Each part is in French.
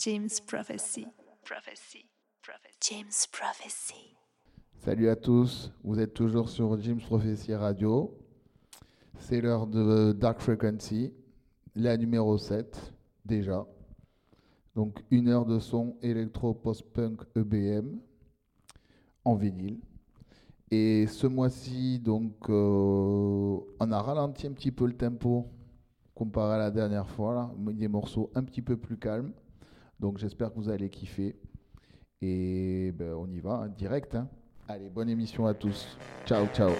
James Prophecy. Prophecy. James Prophecy. Salut à tous, vous êtes toujours sur James Prophecy Radio. C'est l'heure de Dark Frequency, la numéro 7 déjà. Donc une heure de son électro post-punk EBM en vinyle. Et ce mois-ci, donc, euh, on a ralenti un petit peu le tempo comparé à la dernière fois. Là. Des morceaux un petit peu plus calmes. Donc j'espère que vous allez kiffer. Et ben, on y va, hein, direct. Hein. Allez, bonne émission à tous. Ciao, ciao.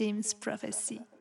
James Prophecy. Prophecy.